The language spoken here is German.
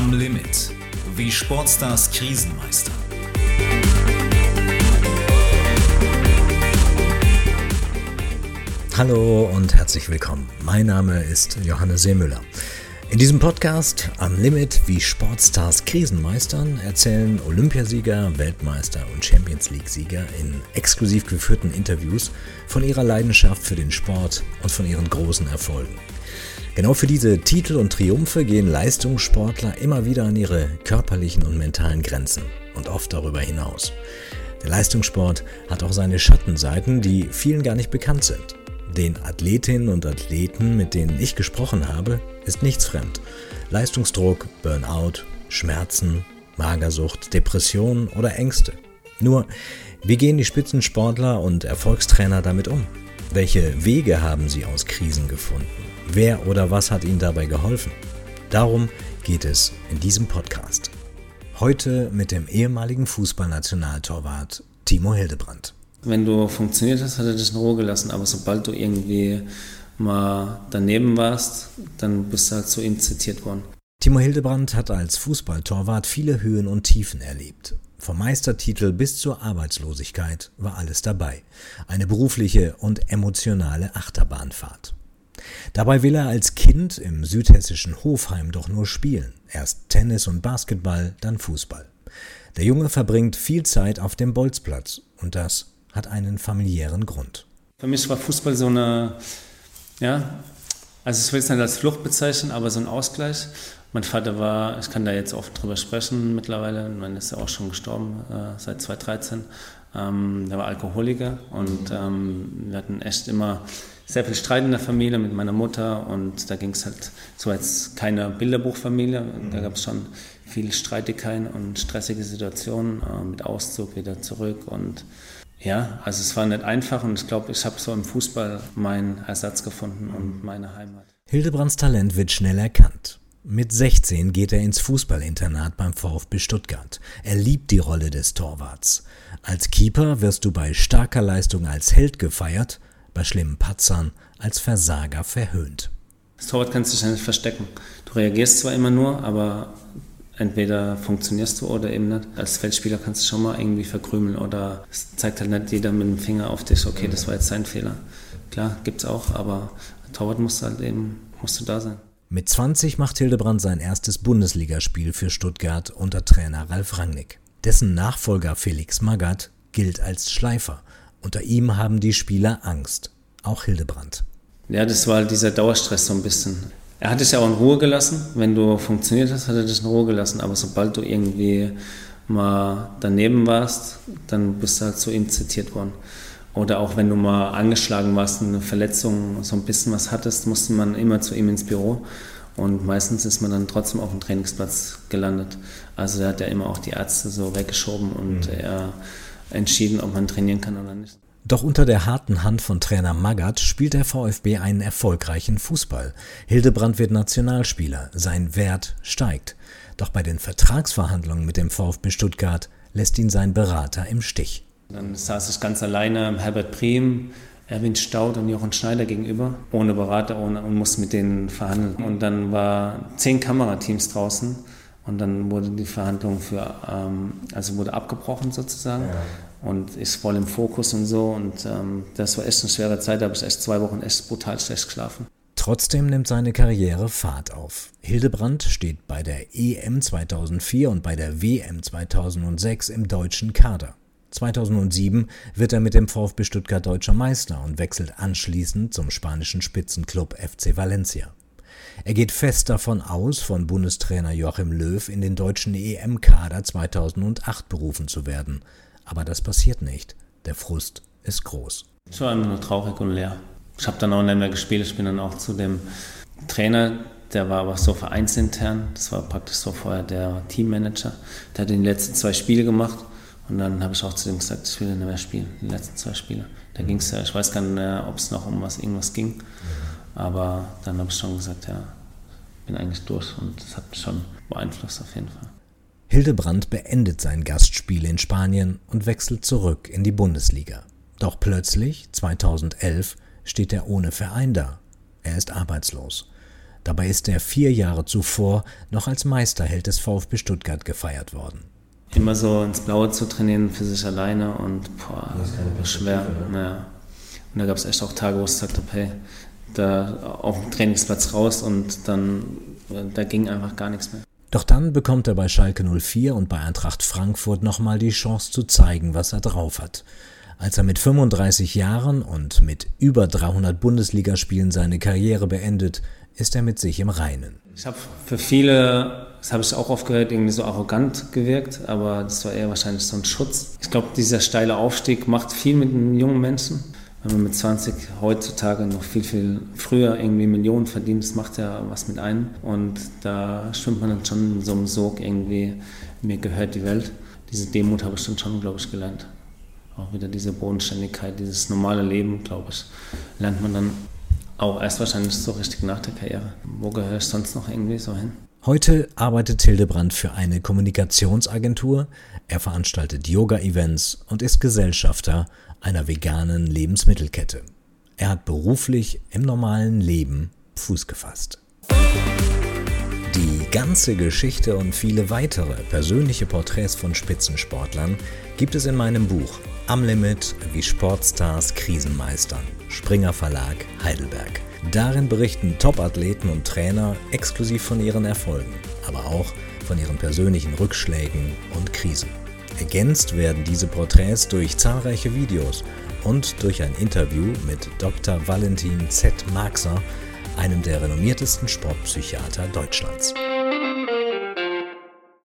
Am Limit. Wie Sportstars Krisen meistern. Hallo und herzlich willkommen. Mein Name ist Johannes Seemüller. In diesem Podcast Am Limit, wie Sportstars Krisen meistern, erzählen Olympiasieger, Weltmeister und Champions League-Sieger in exklusiv geführten Interviews von ihrer Leidenschaft für den Sport und von ihren großen Erfolgen. Genau für diese Titel und Triumphe gehen Leistungssportler immer wieder an ihre körperlichen und mentalen Grenzen und oft darüber hinaus. Der Leistungssport hat auch seine Schattenseiten, die vielen gar nicht bekannt sind. Den Athletinnen und Athleten, mit denen ich gesprochen habe, ist nichts fremd. Leistungsdruck, Burnout, Schmerzen, Magersucht, Depressionen oder Ängste. Nur, wie gehen die Spitzensportler und Erfolgstrainer damit um? Welche Wege haben sie aus Krisen gefunden? Wer oder was hat ihnen dabei geholfen? Darum geht es in diesem Podcast. Heute mit dem ehemaligen Fußballnationaltorwart Timo Hildebrand. Wenn du funktioniert hast, hat er dich in Ruhe gelassen, aber sobald du irgendwie mal daneben warst, dann bist du halt zu ihm zitiert worden. Timo Hildebrand hat als Fußballtorwart viele Höhen und Tiefen erlebt. Vom Meistertitel bis zur Arbeitslosigkeit war alles dabei. Eine berufliche und emotionale Achterbahnfahrt. Dabei will er als Kind im südhessischen Hofheim doch nur spielen. Erst Tennis und Basketball, dann Fußball. Der Junge verbringt viel Zeit auf dem Bolzplatz und das hat einen familiären Grund. Für mich war Fußball so eine, ja, also ich will es nicht als Flucht bezeichnen, aber so ein Ausgleich. Mein Vater war, ich kann da jetzt oft drüber sprechen mittlerweile, man ist ja auch schon gestorben äh, seit 2013. Ähm, der war Alkoholiker und ähm, wir hatten echt immer sehr viel Streit in der Familie mit meiner Mutter und da ging es halt so als keine Bilderbuchfamilie. Da mhm. gab es schon viele Streitigkeiten und stressige Situationen äh, mit Auszug wieder zurück und ja, also es war nicht einfach und ich glaube, ich habe so im Fußball meinen Ersatz gefunden und meine Heimat. Hildebrands Talent wird schnell erkannt. Mit 16 geht er ins Fußballinternat beim VfB Stuttgart. Er liebt die Rolle des Torwarts. Als Keeper wirst du bei starker Leistung als Held gefeiert, bei schlimmen Patzern als Versager verhöhnt. Das Torwart kannst du dich nicht verstecken. Du reagierst zwar immer nur, aber entweder funktionierst du oder eben nicht. Als Feldspieler kannst du schon mal irgendwie verkrümeln oder es zeigt halt nicht jeder mit dem Finger auf dich, okay, das war jetzt sein Fehler. Klar, gibt's auch, aber Torwart musst du halt eben, musst du da sein. Mit 20 macht Hildebrand sein erstes Bundesligaspiel für Stuttgart unter Trainer Ralf Rangnick. Dessen Nachfolger Felix Magath gilt als Schleifer. Unter ihm haben die Spieler Angst. Auch Hildebrand. Ja, das war halt dieser Dauerstress so ein bisschen. Er hat dich ja auch in Ruhe gelassen. Wenn du funktioniert hast, hat er dich in Ruhe gelassen. Aber sobald du irgendwie mal daneben warst, dann bist du halt zu ihm zitiert worden. Oder auch wenn du mal angeschlagen warst, eine Verletzung, so ein bisschen was hattest, musste man immer zu ihm ins Büro. Und meistens ist man dann trotzdem auf dem Trainingsplatz gelandet. Also er hat ja immer auch die Ärzte so weggeschoben und mhm. er entschieden, ob man trainieren kann oder nicht. Doch unter der harten Hand von Trainer Magath spielt der VfB einen erfolgreichen Fußball. Hildebrand wird Nationalspieler, sein Wert steigt. Doch bei den Vertragsverhandlungen mit dem VfB Stuttgart lässt ihn sein Berater im Stich. Dann saß ich ganz alleine Herbert Priem, Erwin Staud und Jochen Schneider gegenüber, ohne Berater ohne, und musste mit denen verhandeln. Und dann war zehn Kamerateams draußen und dann wurde die Verhandlung für, ähm, also wurde abgebrochen sozusagen. Ja und ist voll im Fokus und so. Und ähm, das war echt eine schwere Zeit, da habe ich echt zwei Wochen echt brutal schlecht geschlafen. Trotzdem nimmt seine Karriere Fahrt auf. Hildebrand steht bei der EM 2004 und bei der WM 2006 im deutschen Kader. 2007 wird er mit dem VfB Stuttgart deutscher Meister und wechselt anschließend zum spanischen Spitzenklub FC Valencia. Er geht fest davon aus, von Bundestrainer Joachim Löw in den deutschen EM-Kader 2008 berufen zu werden. Aber das passiert nicht. Der Frust ist groß. Ich war nur traurig und leer. Ich habe dann auch nicht mehr gespielt. Ich bin dann auch zu dem Trainer, der war aber so vereinsintern. Das war praktisch so vorher der Teammanager. Der hat die letzten zwei Spiele gemacht. Und dann habe ich auch zu dem gesagt, ich will nicht mehr spielen, die letzten zwei Spiele. Da ging es ja, ich weiß gar nicht mehr, ob es noch um was irgendwas ging. Aber dann habe ich schon gesagt, ja, bin eigentlich durch und das hat mich schon beeinflusst auf jeden Fall. Hildebrand beendet sein Gastspiel in Spanien und wechselt zurück in die Bundesliga. Doch plötzlich, 2011, steht er ohne Verein da. Er ist arbeitslos. Dabei ist er vier Jahre zuvor noch als Meisterheld des VfB Stuttgart gefeiert worden. Immer so ins Blaue zu trainieren für sich alleine und boah, das war schwer. Naja. Und da gab es echt auch Tage, wo ich gesagt habe, hey, da auf dem Trainingsplatz raus und dann, da ging einfach gar nichts mehr. Doch dann bekommt er bei Schalke 04 und bei Eintracht Frankfurt nochmal die Chance zu zeigen, was er drauf hat. Als er mit 35 Jahren und mit über 300 Bundesligaspielen seine Karriere beendet, ist er mit sich im Reinen. Ich habe für viele, das habe ich auch oft gehört, irgendwie so arrogant gewirkt, aber das war eher wahrscheinlich so ein Schutz. Ich glaube, dieser steile Aufstieg macht viel mit einem jungen Menschen wenn man mit 20 heutzutage noch viel, viel früher irgendwie Millionen verdient, das macht ja was mit einem. Und da schwimmt man dann schon in so einem Sog irgendwie, mir gehört die Welt. Diese Demut habe ich dann schon, glaube ich, gelernt. Auch wieder diese Bodenständigkeit, dieses normale Leben, glaube ich, lernt man dann auch erst wahrscheinlich so richtig nach der Karriere. Wo gehöre ich sonst noch irgendwie so hin? Heute arbeitet Hildebrand für eine Kommunikationsagentur, er veranstaltet Yoga-Events und ist Gesellschafter einer veganen Lebensmittelkette. Er hat beruflich im normalen Leben Fuß gefasst. Die ganze Geschichte und viele weitere persönliche Porträts von Spitzensportlern gibt es in meinem Buch Am Limit, wie Sportstars Krisen meistern. Springer Verlag Heidelberg. Darin berichten Topathleten und Trainer exklusiv von ihren Erfolgen, aber auch von ihren persönlichen Rückschlägen und Krisen. Ergänzt werden diese Porträts durch zahlreiche Videos und durch ein Interview mit Dr. Valentin Z. Marxer, einem der renommiertesten Sportpsychiater Deutschlands.